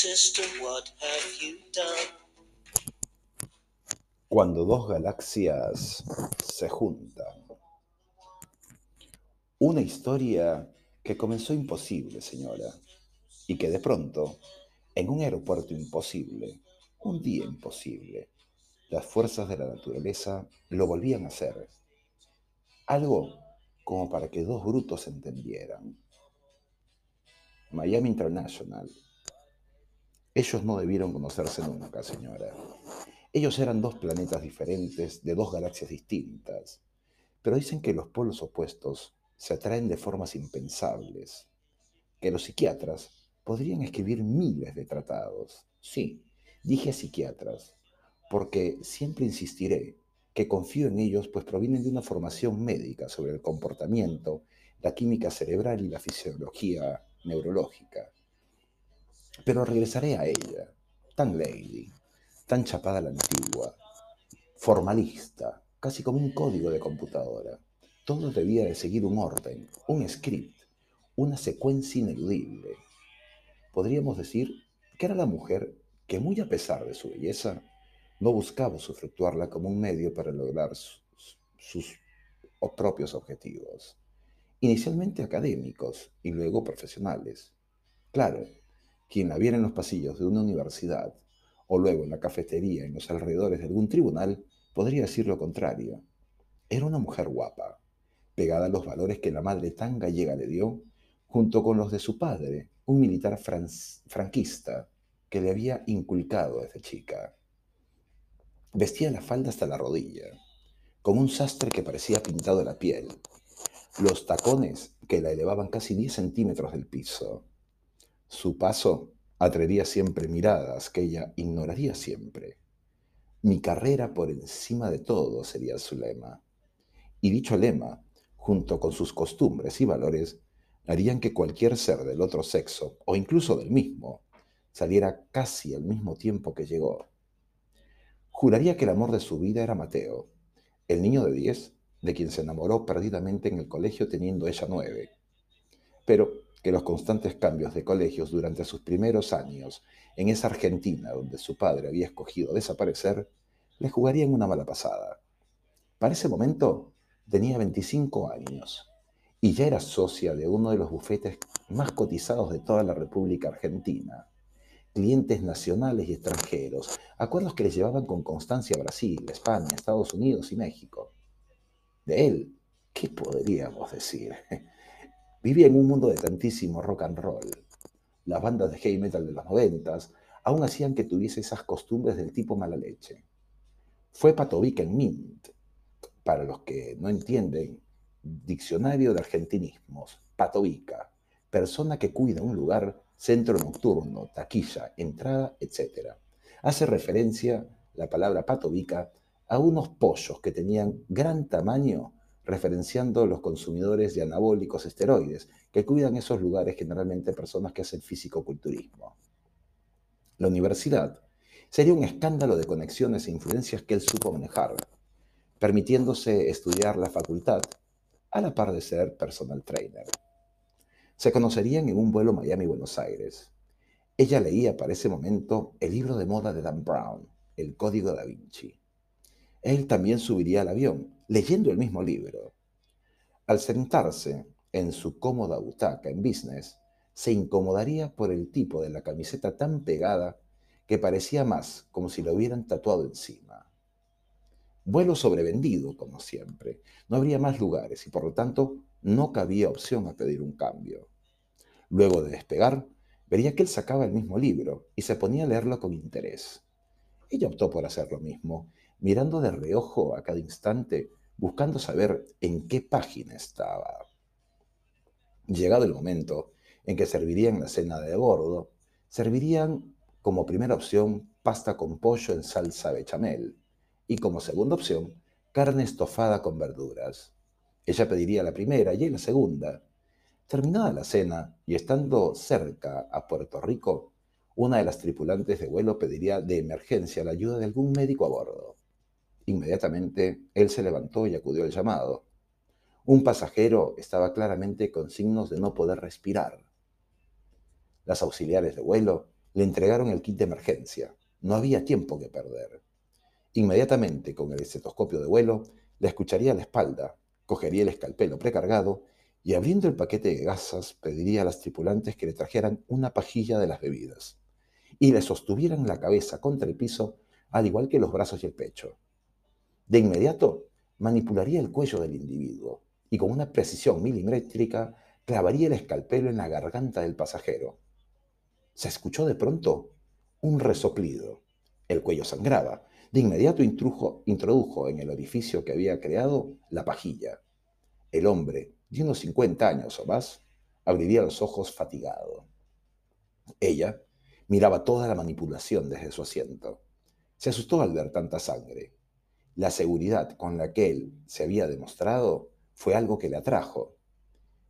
sister, what have you done? Cuando dos galaxias se juntan. Una historia que comenzó imposible, señora, y que de pronto, en un aeropuerto imposible, un día imposible, las fuerzas de la naturaleza lo volvían a hacer. Algo como para que dos brutos entendieran. Miami International. Ellos no debieron conocerse nunca, señora. Ellos eran dos planetas diferentes de dos galaxias distintas, pero dicen que los polos opuestos se atraen de formas impensables, que los psiquiatras podrían escribir miles de tratados. Sí, dije psiquiatras, porque siempre insistiré que confío en ellos, pues provienen de una formación médica sobre el comportamiento, la química cerebral y la fisiología neurológica. Pero regresaré a ella, tan lady, tan chapada a la antigua, formalista, casi como un código de computadora. Todo debía de seguir un orden, un script, una secuencia ineludible. Podríamos decir que era la mujer que muy a pesar de su belleza, no buscaba usufructuarla como un medio para lograr sus propios objetivos, inicialmente académicos y luego profesionales. Claro, quien la viera en los pasillos de una universidad o luego en la cafetería en los alrededores de algún tribunal podría decir lo contrario. Era una mujer guapa, pegada a los valores que la madre tan gallega le dio, junto con los de su padre, un militar franquista que le había inculcado desde chica. Vestía la falda hasta la rodilla, como un sastre que parecía pintado de la piel, los tacones que la elevaban casi 10 centímetros del piso. Su paso atraería siempre miradas que ella ignoraría siempre. Mi carrera por encima de todo sería su lema. Y dicho lema, junto con sus costumbres y valores, harían que cualquier ser del otro sexo, o incluso del mismo, saliera casi al mismo tiempo que llegó. Juraría que el amor de su vida era Mateo, el niño de diez, de quien se enamoró perdidamente en el colegio teniendo ella nueve. Pero que los constantes cambios de colegios durante sus primeros años en esa Argentina donde su padre había escogido desaparecer, le jugarían una mala pasada. Para ese momento tenía 25 años y ya era socia de uno de los bufetes más cotizados de toda la República Argentina, clientes nacionales y extranjeros, acuerdos que les llevaban con constancia a Brasil, España, Estados Unidos y México. De él, ¿qué podríamos decir? Vivía en un mundo de tantísimo rock and roll. Las bandas de heavy metal de los noventas aún hacían que tuviese esas costumbres del tipo mala leche. Fue Patovica en Mint. Para los que no entienden, diccionario de argentinismos, Patovica, persona que cuida un lugar centro nocturno, taquilla, entrada, etc. Hace referencia la palabra patovica a unos pollos que tenían gran tamaño, referenciando los consumidores de anabólicos esteroides, que cuidan esos lugares generalmente personas que hacen físico-culturismo. La universidad sería un escándalo de conexiones e influencias que él supo manejar, permitiéndose estudiar la facultad a la par de ser personal trainer. Se conocerían en un vuelo Miami-Buenos Aires. Ella leía para ese momento el libro de moda de Dan Brown, El Código da Vinci. Él también subiría al avión, leyendo el mismo libro. Al sentarse en su cómoda butaca en business, se incomodaría por el tipo de la camiseta tan pegada que parecía más como si lo hubieran tatuado encima. Vuelo sobrevendido, como siempre. No habría más lugares y por lo tanto no cabía opción a pedir un cambio. Luego de despegar, vería que él sacaba el mismo libro y se ponía a leerlo con interés. Ella optó por hacer lo mismo, mirando de reojo a cada instante, buscando saber en qué página estaba. Llegado el momento en que servirían la cena de bordo, servirían como primera opción pasta con pollo en salsa bechamel y como segunda opción carne estofada con verduras. Ella pediría la primera y él la segunda. Terminada la cena y estando cerca a Puerto Rico, una de las tripulantes de vuelo pediría de emergencia la ayuda de algún médico a bordo. Inmediatamente él se levantó y acudió al llamado. Un pasajero estaba claramente con signos de no poder respirar. Las auxiliares de vuelo Le entregaron el kit de emergencia. No había tiempo que perder. Inmediatamente, con el estetoscopio de vuelo, le escucharía la espalda, cogería el escalpelo precargado y abriendo el paquete de gasas pediría a las tripulantes que le trajeran una pajilla de las bebidas y le sostuvieran la cabeza contra el piso, al igual que los brazos y el pecho. De inmediato, manipularía el cuello del individuo y con una precisión milimétrica clavaría el escalpelo en la garganta del pasajero. Se escuchó de pronto un resoplido. El cuello sangraba. De inmediato introdujo en el orificio que había creado la pajilla. El hombre, de unos 50 años o más, abriría los ojos fatigado. Ella miraba toda la manipulación desde su asiento. Se asustó al ver tanta sangre. La seguridad con la que él se había demostrado fue algo que le atrajo.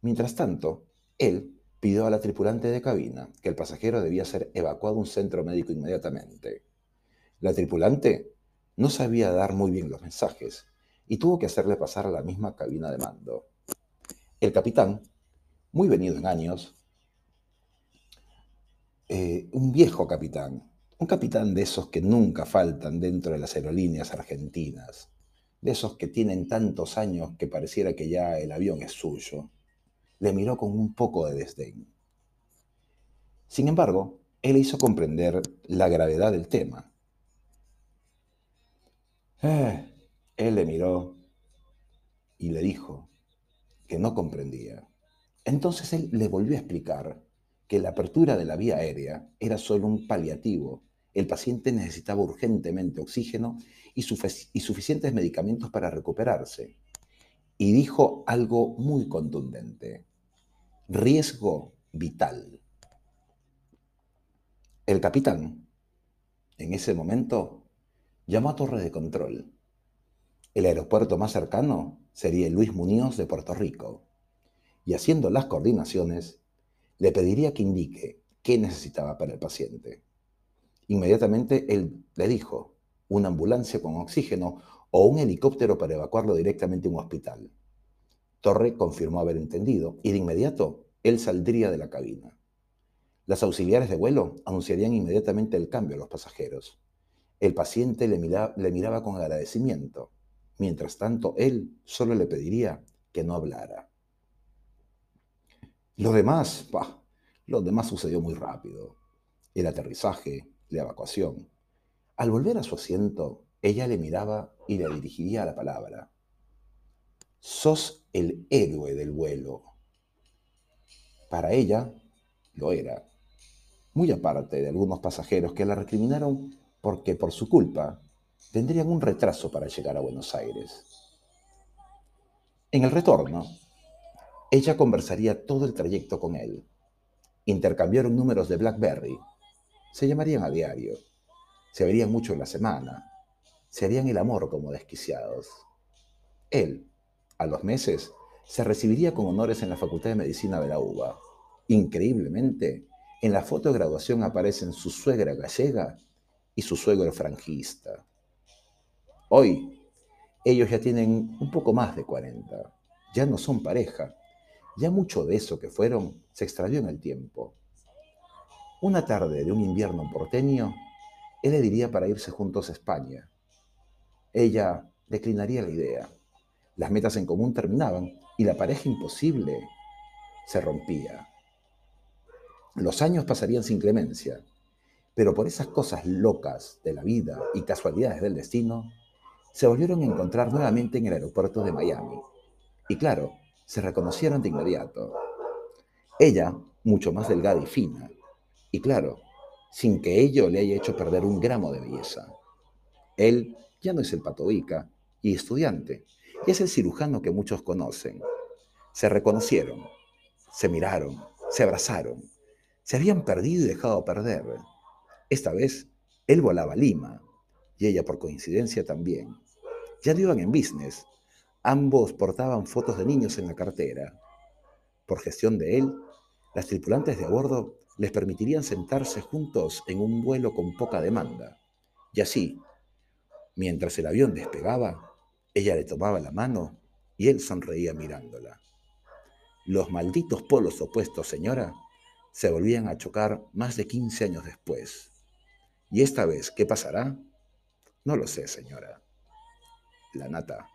Mientras tanto, él pidió a la tripulante de cabina que el pasajero debía ser evacuado a un centro médico inmediatamente. La tripulante no sabía dar muy bien los mensajes y tuvo que hacerle pasar a la misma cabina de mando. El capitán, muy venido en años, eh, un viejo capitán, un capitán de esos que nunca faltan dentro de las aerolíneas argentinas, de esos que tienen tantos años que pareciera que ya el avión es suyo, le miró con un poco de desdén. Sin embargo, él hizo comprender la gravedad del tema. Eh, él le miró y le dijo que no comprendía. Entonces él le volvió a explicar que la apertura de la vía aérea era solo un paliativo. El paciente necesitaba urgentemente oxígeno y, suficientes medicamentos para recuperarse. Y dijo algo muy contundente. Riesgo vital. El capitán, en ese momento, llamó a torre de control. El aeropuerto más cercano sería el Luis Muñoz de Puerto Rico. Y haciendo las coordinaciones, le pediría que indique qué necesitaba para el paciente. Inmediatamente él le dijo, una ambulancia con oxígeno o un helicóptero para evacuarlo directamente a un hospital. Torre confirmó haber entendido y de inmediato él saldría de la cabina. Las auxiliares de vuelo anunciarían inmediatamente el cambio a los pasajeros. El paciente le, le miraba con agradecimiento. Mientras tanto, él solo le pediría que no hablara. Lo demás, bah, lo demás sucedió muy rápido. El aterrizaje, la evacuación. Al volver a su asiento, ella le miraba y le dirigiría la palabra. Sos el héroe del vuelo. Para ella, lo era. Muy aparte de algunos pasajeros que la recriminaron porque por su culpa tendrían un retraso para llegar a Buenos Aires. En el retorno, ella conversaría todo el trayecto con él. Intercambiaron números de BlackBerry. Se llamarían a diario. Se verían mucho en la semana. Se harían el amor como desquiciados. Él, a los meses, se recibiría con honores en la Facultad de Medicina de la UBA. Increíblemente, en la foto de graduación aparecen su suegra gallega y su suegro franquista. Hoy, ellos ya tienen un poco más de 40. Ya no son pareja, ya mucho de eso que fueron se extravió en el tiempo. Una tarde de un invierno porteño, él le diría para irse juntos a España. Ella declinaría la idea. Las metas en común terminaban y la pareja imposible se rompía. Los años pasarían sin clemencia, pero por esas cosas locas de la vida y casualidades del destino, se volvieron a encontrar nuevamente en el aeropuerto de Miami. Y claro, se reconocieron de inmediato. Ella, mucho más delgada y fina, y claro, sin que ello le haya hecho perder un gramo de belleza. Él ya no es el patoica y estudiante, y es el cirujano que muchos conocen. Se reconocieron, se miraron, se abrazaron, se habían perdido y dejado perder. Esta vez, él volaba a Lima, y ella por coincidencia también. Ya no iban en business, Ambos portaban fotos de niños en la cartera. Por gestión de él, las tripulantes de a bordo les permitirían sentarse juntos en un vuelo con poca demanda. Y así, mientras el avión despegaba, ella le tomaba la mano y él sonreía mirándola. Los malditos polos opuestos, señora, se volvían a chocar más de 15 años después. ¿Y esta vez qué pasará? No lo sé, señora. La nata